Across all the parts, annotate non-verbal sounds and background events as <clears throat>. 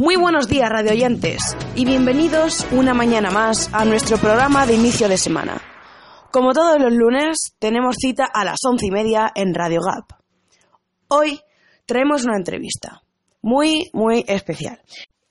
Muy buenos días, radioyentes, y bienvenidos una mañana más a nuestro programa de inicio de semana. Como todos los lunes, tenemos cita a las once y media en Radio Gap. Hoy traemos una entrevista muy, muy especial.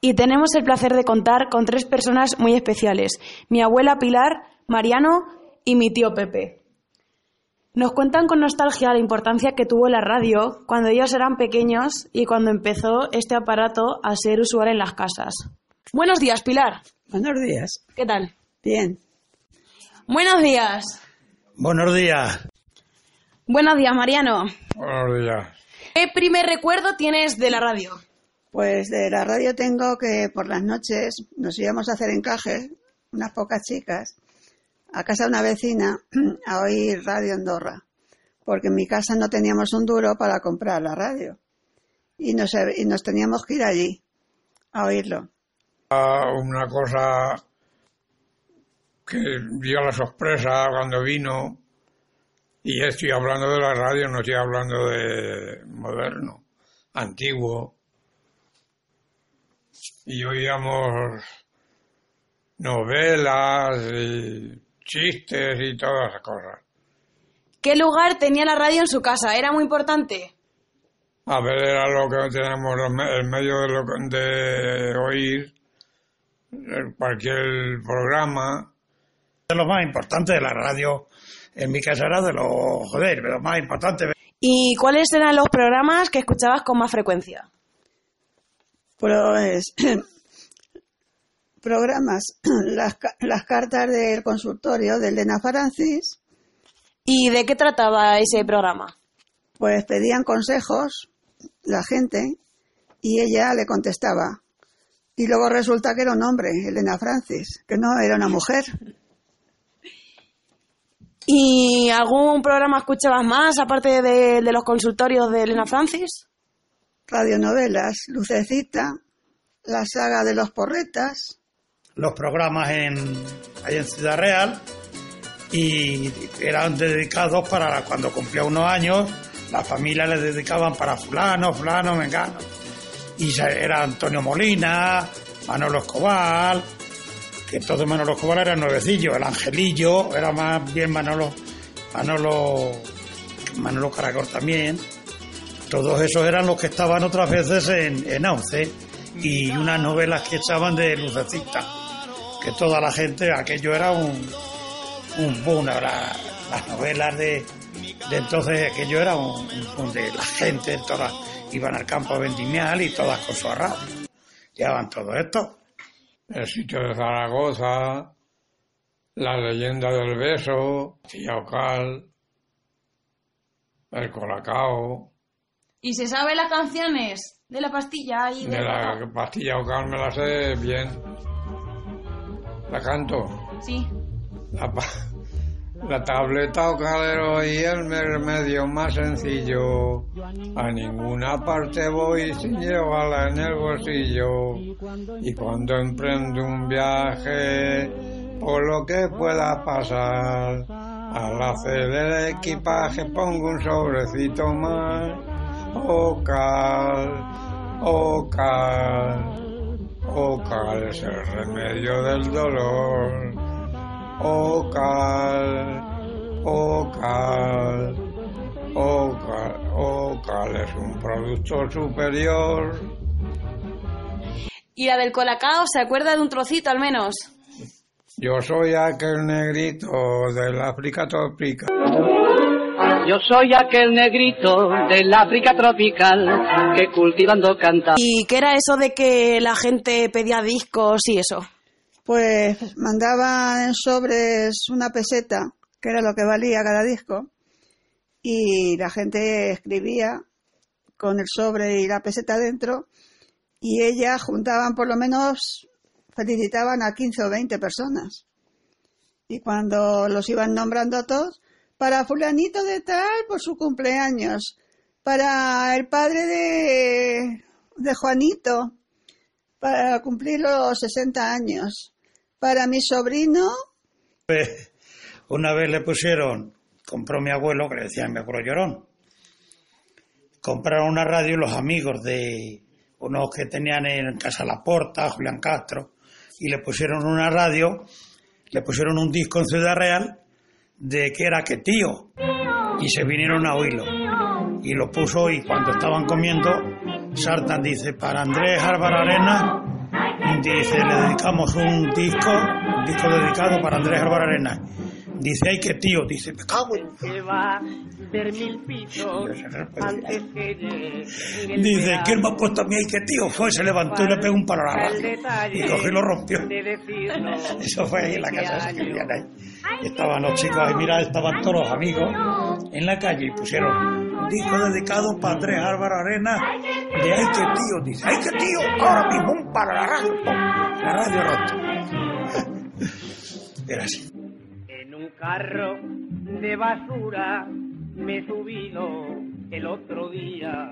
Y tenemos el placer de contar con tres personas muy especiales: mi abuela Pilar, Mariano y mi tío Pepe. Nos cuentan con nostalgia la importancia que tuvo la radio cuando ellos eran pequeños y cuando empezó este aparato a ser usual en las casas. Buenos días, Pilar. Buenos días. ¿Qué tal? Bien. Buenos días. Buenos días. Buenos días, Mariano. Buenos días. ¿Qué primer recuerdo tienes de la radio? Pues de la radio tengo que por las noches nos íbamos a hacer encaje, unas pocas chicas, a casa de una vecina <clears throat> a oír Radio Andorra, porque en mi casa no teníamos un duro para comprar la radio. Y nos, teníamos que ir allí a oírlo. Ah, Una cosa que dio la sorpresa cuando vino, y estoy hablando de la radio, no estoy hablando de moderno, antiguo, y oíamos novelas y chistes y todas esas cosas. ¿Qué lugar tenía la radio en su casa? ¿Era muy importante? A ver, era lo que tenemos el medio de, lo- de oír eh, cualquier programa. de lo más importante de la radio. En mi casa era de lo, joder, de lo más importante. ¿Y cuáles eran los programas que escuchabas con más frecuencia? Pues <clears throat> programas, <clears throat> las, ca- las cartas del consultorio de Elena Francis, ¿Y de qué trataba ese programa? pues pedían consejos la gente y ella le contestaba. Y luego resulta que era un hombre, Elena Francis, que no era una mujer. <laughs> ¿Y algún programa escuchabas más aparte de, de los consultorios de Elena Francis? Radionovelas, Lucecita, la saga de los porretas, Los programas en, ahí en Ciudad Real y eran dedicados para cuando cumplía unos años, las familias les dedicaban para fulano, fulano, mengano. Y era Antonio Molina, Manolo Escobar, que entonces Manolo Escobar era nuevecillo, el Angelillo, era más bien Manolo, Manolo, Manolo Caracol también. Todos esos eran los que estaban otras veces en, en AUCE y unas novelas que echaban de Lucecita, que toda la gente, aquello era un, un boom, la- las novelas de, de entonces, aquello era un, un boom de la gente, todas iban al campo a vendimiar y todas con su arrado. Llevaban todo esto. El sitio de Zaragoza, la leyenda del beso, Tillaucal, el Colacao, ¿Y se sabe las canciones de la pastilla y de la pastilla Ocal me la sé bien. La canto. Sí. La, la tableta o calero y el remedio más sencillo. A ninguna parte voy sin llevarla en el bolsillo. Y cuando emprendo un viaje, por lo que pueda pasar, al hacer el equipaje pongo un sobrecito más. Ocal, ocal, ocal es el remedio del dolor. Ocal, Ocal, Ocal, Ocal es un producto superior. ¿Y la del colacao se acuerda de un trocito al menos? Yo soy aquel negrito del África tropical. Yo soy aquel negrito del África tropical que cultivando canta. ¿Y qué era eso de que la gente pedía discos y eso? Pues mandaban en sobres una peseta, que era lo que valía cada disco, y la gente escribía con el sobre y la peseta dentro, y ella juntaban por lo menos, felicitaban a 15 o 20 personas. Y cuando los iban nombrando a todos, para fulanito de tal por su cumpleaños, para el padre de, de Juanito, para cumplir los 60 años, para mi sobrino. Una vez le pusieron, compró mi abuelo, que le decían mi abuelo llorón, compraron una radio los amigos de unos que tenían en Casa La Porta, Julián Castro, y le pusieron una radio, le pusieron un disco en Ciudad Real de que era que tío, y se vinieron a oírlo. Y lo puso y cuando estaban comiendo, Sartan dice, para Andrés Álvaro Arena, dice, le dedicamos un disco, un disco dedicado para Andrés Álvaro Arena. Dice, ay, qué tío, dice, me cago en... Dice, ¿quién me ha puesto a mí, ay, qué tío? Fue, se levantó y le pegó un palo a la radio. Y cogió y lo rompió. <laughs> Eso fue ahí en la casa esa que vivían ahí. Estaban los chicos ahí, mira, estaban todos los amigos en la calle y pusieron un disco dedicado para Andrés Álvaro Arena de ay, qué tío, dice, ay, qué tío, ahora mismo un palo a la radio, pum, la radio rota. <laughs> Era así. En un carro de basura me he subido el otro día,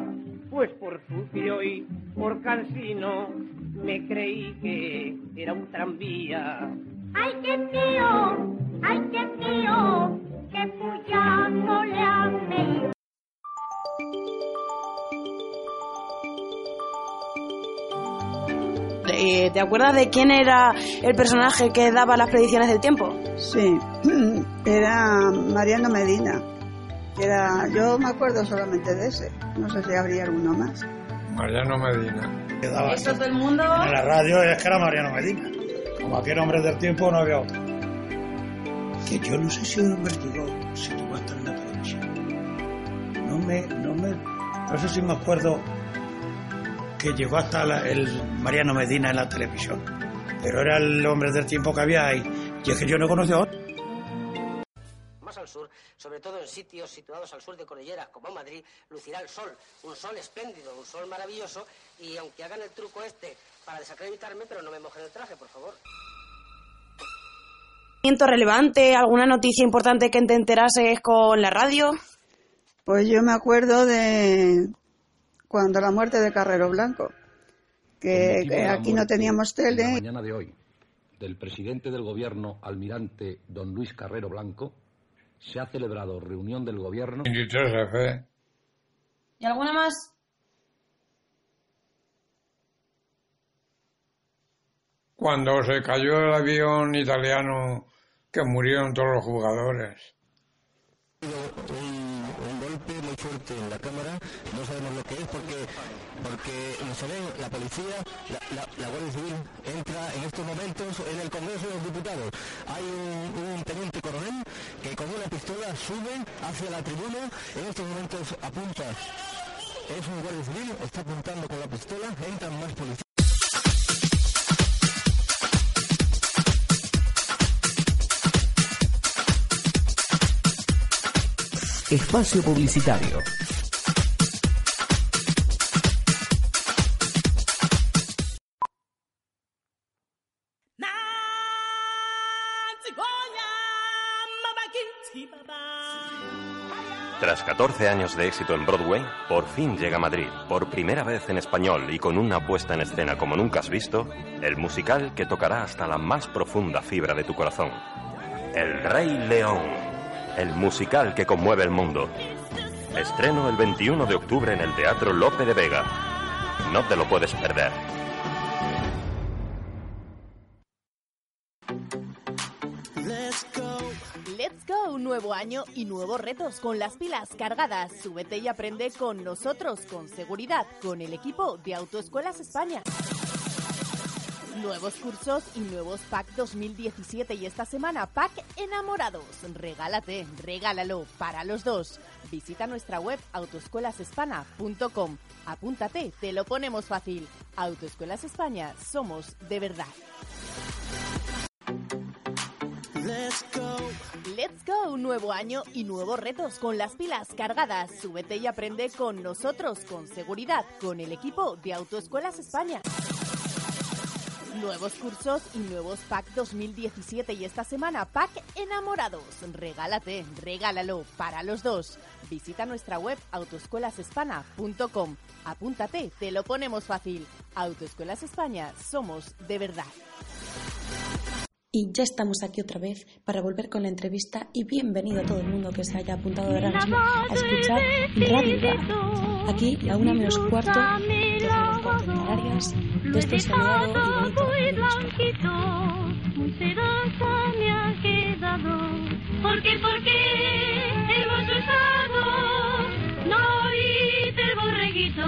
pues por sucio y por cansino me creí que era un tranvía. ¡Ay, qué tío! ¡Ay, qué tío! ¡Qué puyazo le han metido! Eh, ¿Te acuerdas de quién era el personaje que daba las predicciones del tiempo? Sí, <clears throat> era Mariano Medina. Era, yo me acuerdo solamente de ese. No sé si habría alguno más. Mariano Medina. Quedaba Eso todo el mundo. En la radio es que era Mariano Medina. Como aquel hombre del tiempo no había otro. Que yo no sé si el hombre llegó, si llegó a estar en la televisión. No me, no me, no sé si me acuerdo que llegó hasta la- el Mariano Medina en la televisión. Pero era el hombre del tiempo que había ahí. Y es que yo no conocía a otro. Más al sur, sobre todo en sitios situados al sur de cordilleras como Madrid, lucirá el sol, un sol espléndido, un sol maravilloso, y aunque hagan el truco este para desacreditarme, pero no me mojen el traje, por favor. relevante, alguna noticia importante que te enterases con la radio. Pues yo me acuerdo de cuando la muerte de Carrero Blanco, que, aquí no teníamos La tele. mañana de hoy, del presidente del gobierno, almirante don Luis Carrero Blanco, se ha celebrado reunión del gobierno. 23F. ¿Y alguna más? Cuando se cayó el avión italiano que murieron todos los jugadores. Muy fuerte en la cámara, no sabemos lo que es porque porque no se ve la policía, la Guardia Civil entra en estos momentos en el Congreso de los Diputados. Hay un, un teniente coronel que con una pistola sube hacia la tribuna, en estos momentos apunta. Es un guardia civil, está apuntando con la pistola, entran más policías. Espacio Publicitario. Tras 14 años de éxito en Broadway, por fin llega a Madrid, por primera vez en español y con una puesta en escena como nunca has visto, el musical que tocará hasta la más profunda fibra de tu corazón. El Rey León, el musical que conmueve el mundo. Estreno el 21 de octubre en el Teatro Lope de Vega. No te lo puedes perder. Let's go, nuevo año y nuevos retos con las pilas cargadas. Súbete y aprende con nosotros, con seguridad, con el equipo de Autoescuelas España. Nuevos cursos y nuevos PAC 2017 y esta semana PAC Enamorados. Regálate, regálalo para los dos. Visita nuestra web autoescuelasespana.com. Apúntate, te lo ponemos fácil. Autoescuelas España, somos de verdad. Let's ¡Let's go! Nuevo año y nuevos retos con las pilas cargadas. Súbete y aprende con nosotros, con seguridad, con el equipo de Autoescuelas España. Nuevos cursos y nuevos PAC 2017 y esta semana PAC Enamorados. Regálate, regálalo para los dos. Visita nuestra web autoescuelasespana.com. Apúntate, te lo ponemos fácil. Autoescuelas España, somos de verdad. Y ya estamos aquí otra vez para volver con la entrevista y bienvenido a todo el mundo que se haya apuntado ahora mismo a escuchar Radio. Aquí, a una menos cuarto, dos menos cuarto en Canarias, de este soleado y blanquito, muy sedosa me ha quedado. Porque, porque hemos usado, no oíste el borreguito.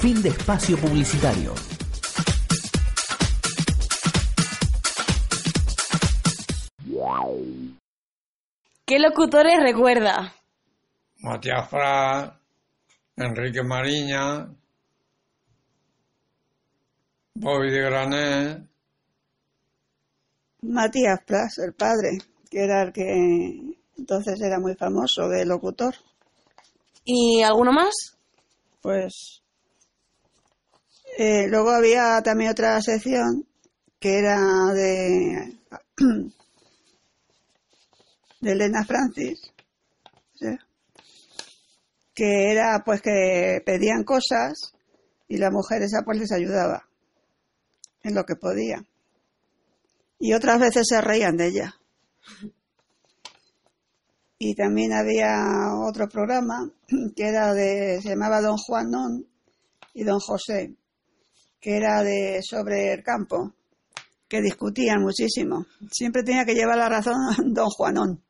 Fin de espacio publicitario. ¿Qué locutores recuerda? Matías Prat, Enrique Mariña, Bobby de Granet, Matías Plas, el padre, que era el que entonces era muy famoso de locutor. ¿Y alguno más? Pues eh, luego había también otra sección que era de, <clears throat> de Elena Francis, que era pues que pedían cosas y la mujer esa pues les ayudaba en lo que podía. Y otras veces se reían de ella. Y también había otro programa que era de, se llamaba Don Juanón y Don José, que era de sobre el campo, que discutían muchísimo. Siempre tenía que llevar la razón <laughs> Don Juanón.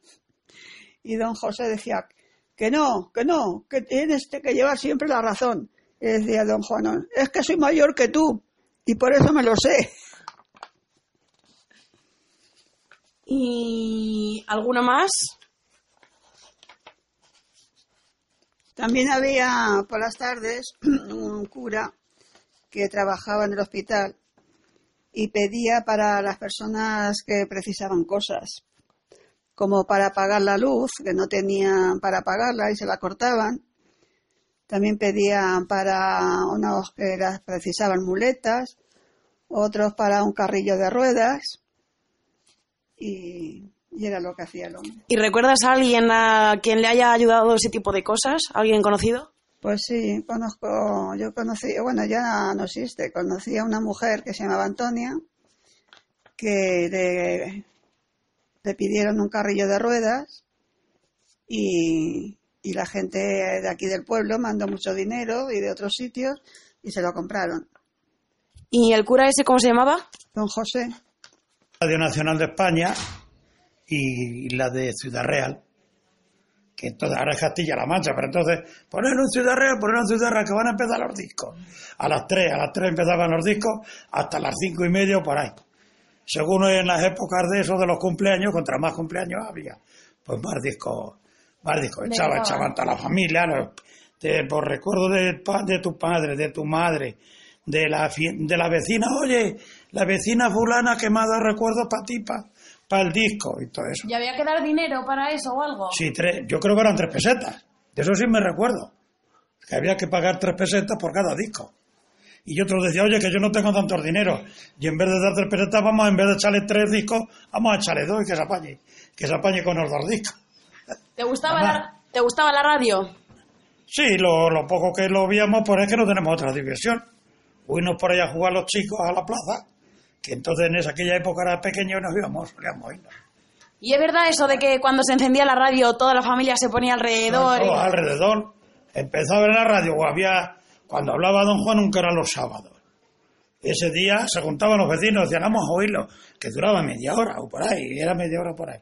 Y Don José decía que no, que no, que tienes que llevar siempre la razón. Y decía Don Juanón, es que soy mayor que tú y por eso me lo sé. ¿Y alguno más? También había por las tardes <clears throat> un cura que trabajaba en el hospital y pedía para las personas que precisaban cosas, como para pagar la luz, que no tenían para pagarla y se la cortaban. También pedían para unos que las precisaban muletas, otros para un carrillo de ruedas y, y era lo que hacía el hombre. ¿Y recuerdas a alguien a quien le haya ayudado ese tipo de cosas? ¿Alguien conocido? Pues sí, conozco, yo conocí, bueno, ya no existe, conocí a una mujer que se llamaba Antonia, que le, le pidieron un carrillo de ruedas y, y la gente de aquí del pueblo mandó mucho dinero y de otros sitios y se lo compraron. ¿Y el cura ese cómo se llamaba? Don José. Radio Nacional de España y la de Ciudad Real, que entonces ahora es Castilla-La Mancha, pero entonces poner un Ciudad Real, poner un Ciudad Real, que van a empezar los discos. A las 3, a las 3 empezaban los discos, hasta las cinco y media por ahí. Según en las épocas de eso, de los cumpleaños, contra más cumpleaños había, pues más discos, más discos. Echaba, echaban toda la familia, los- por recuerdo de, pa- de tu padre, de tu madre, de la, de la vecina, oye, la vecina fulana que me ha dado recuerdos para ti, para el disco y todo eso. ¿Y había que dar dinero para eso o algo? Sí, tres, yo creo que eran tres pesetas. De eso sí me recuerdo. Que había que pagar tres pesetas por cada disco. Y yo otro decía, oye, que yo no tengo tantos dinero. Y en vez de dar tres pesetas, vamos, en vez de echarle tres discos, vamos a echarle dos y que se apañe. Que se apañe con los dos discos. ¿Te gustaba, la, ¿Te gustaba la radio? Sí, lo, lo poco que lo víamos, pues es que no tenemos otra diversión. Huirnos por allá a jugar los chicos a la plaza, que entonces en esa, aquella época era pequeño y nos íbamos, solíamos irnos. ¿Y es verdad eso de que cuando se encendía la radio toda la familia se ponía alrededor? todos alrededor. Empezaba en la radio, o había, cuando hablaba Don Juan, nunca era los sábados. Ese día se juntaban los vecinos, decían, vamos a oírlo, que duraba media hora o por ahí, y era media hora por ahí.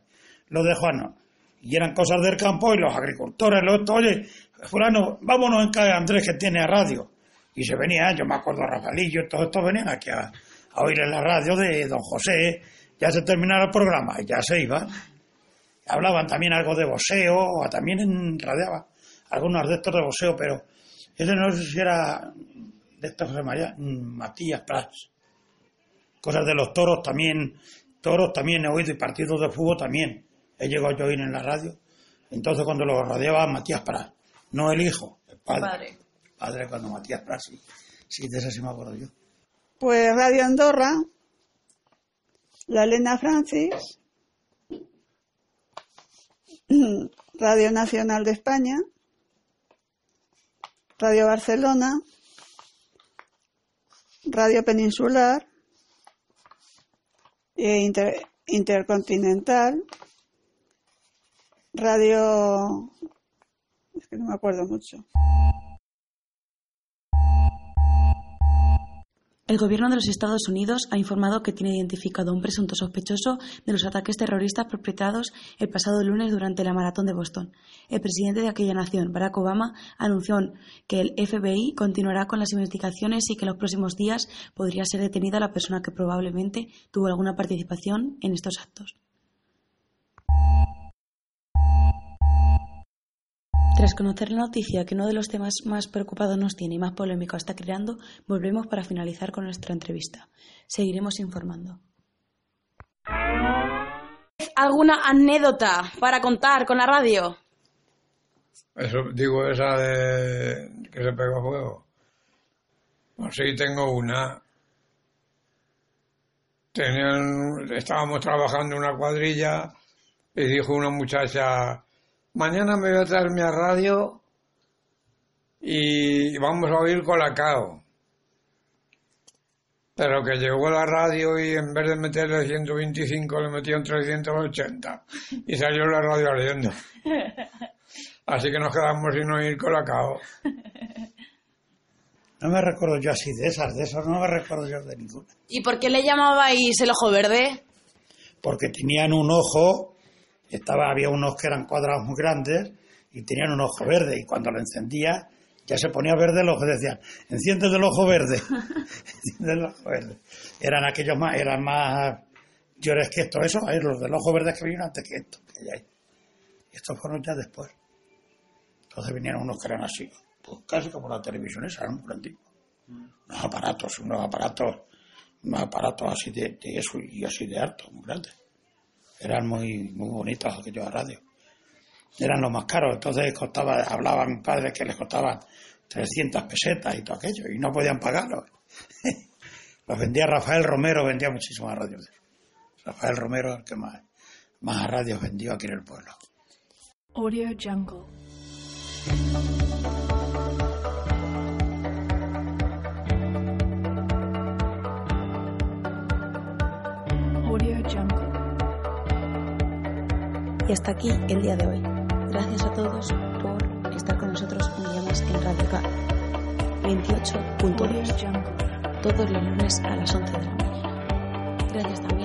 Los de Juan no. Y eran cosas del campo y los agricultores, los, oye, fulano, vámonos en casa Andrés que tiene radio. Y se venía, yo me acuerdo, Rafaelillo, todos estos venían aquí a, a oír en la radio de Don José, ya se terminaba el programa, y ya se iban. Hablaban también algo de boxeo, o también en, radiaba algunos de estos de boxeo, pero Ese no sé si era de esta José María, Matías Prats. Cosas de los toros también, toros también he oído y partidos de fútbol también. He llegado yo a oír en la radio. Entonces cuando lo rodeaba Matías Prats, no el hijo, el padre. Padre. Padre cuando Matías Prats, sí. Sí, de ese sí me acuerdo yo. Pues Radio Andorra, la Elena Francis, <clears throat> Radio Nacional de España, Radio Barcelona, Radio Peninsular, e Inter- Intercontinental, Radio... Es que no me acuerdo mucho. El gobierno de los Estados Unidos ha informado que tiene identificado a un presunto sospechoso de los ataques terroristas perpetrados el pasado lunes durante la maratón de Boston. El presidente de aquella nación, Barack Obama, anunció que el FBI continuará con las investigaciones y que en los próximos días podría ser detenida la persona que probablemente tuvo alguna participación en estos actos. Tras conocer la noticia que uno de los temas más preocupados nos tiene y más polémico está creando, volvemos para finalizar con nuestra entrevista. Seguiremos informando. ¿Alguna anécdota para contar con la radio? Eso, digo, esa de que se pegó fuego. Pues sí, tengo una. Tenían, estábamos trabajando en una cuadrilla y dijo una muchacha, mañana me voy a traer mi radio y vamos a oír Colacao. Pero que llegó la radio y en vez de meterle 125 le metían 380 y salió la radio ardiendo. <laughs> Así que nos quedamos sin oír Colacao. No me recuerdo yo así de esas, de esas no me recuerdo yo de ninguna. ¿Y por qué le llamabais el ojo verde? Porque tenían un ojo, estaba, había unos que eran cuadrados muy grandes y tenían un ojo verde y cuando lo encendía ya se ponía verde el ojo, decían, enciende el ojo verde, <laughs> enciende el ojo verde. Eran aquellos más, eran más llores que esto, eso, eh, los del ojo verde que vinieron antes que esto, que hay. Y estos fueron ya después. Entonces vinieron unos que eran así, pues casi como la televisión esa, eran muy antiguos. Unos aparatos, unos aparatos, unos aparatos así de, de eso y así de alto, muy grandes. Eran muy, muy bonitos aquellos radios. Eran los más caros, entonces costaba, hablaban padres que les costaban 300 pesetas y todo aquello, y no podían pagarlos. <laughs> los vendía Rafael Romero, vendía muchísimas radios. Rafael Romero, el que más, más radios vendió aquí en el pueblo. Audio Jungle. Y hasta aquí el día de hoy. Gracias a todos por estar con nosotros un día más en Radio K 28.2 todos los lunes a las 11 de la mañana. Gracias también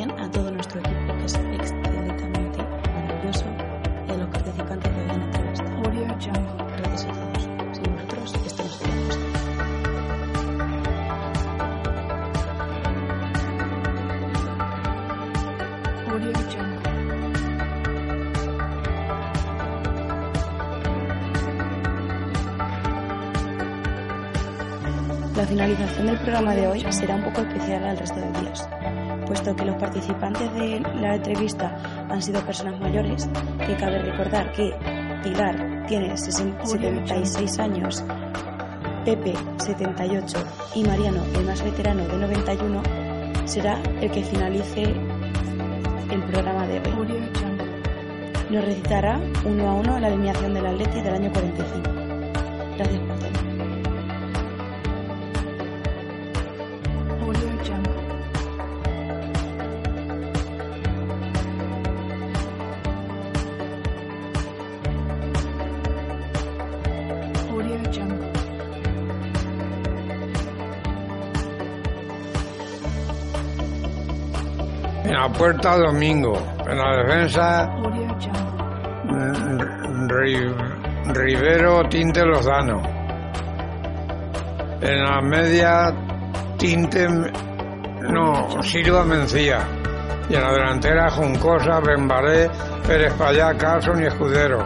La finalización del programa de hoy será un poco especial al resto de días, puesto que los participantes de la entrevista han sido personas mayores, que cabe recordar que Pilar tiene 60 76 años, Pepe 78 y Mariano, el más veterano de 91, será el que finalice el programa de hoy. Nos recitará uno a uno la alineación del Atleti del año 45. Gracias la puerta Domingo, en la defensa Rivero Tinte Lozano. En la media Tinte no, Silva Mencía. Y en la delantera Juncosa, Benbaré, Pérez Payá, Carlson y Escudero.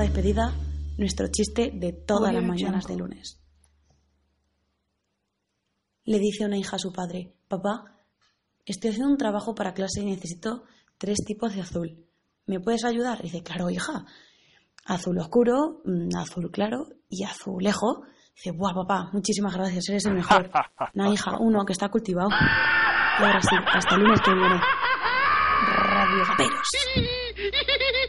Despedida, nuestro chiste de todas las mañanas de lunes. Le dice una hija a su padre, papá, estoy haciendo un trabajo para clase y necesito tres tipos de azul. ¿Me puedes ayudar? Y dice, claro, hija. Azul oscuro, mm, azul claro y azulejo. Dice, buah, papá, muchísimas gracias, eres el mejor. <laughs> Una hija, uno que está cultivado. Y ahora sí, hasta el lunes que viene. Radio Gaperos. <laughs>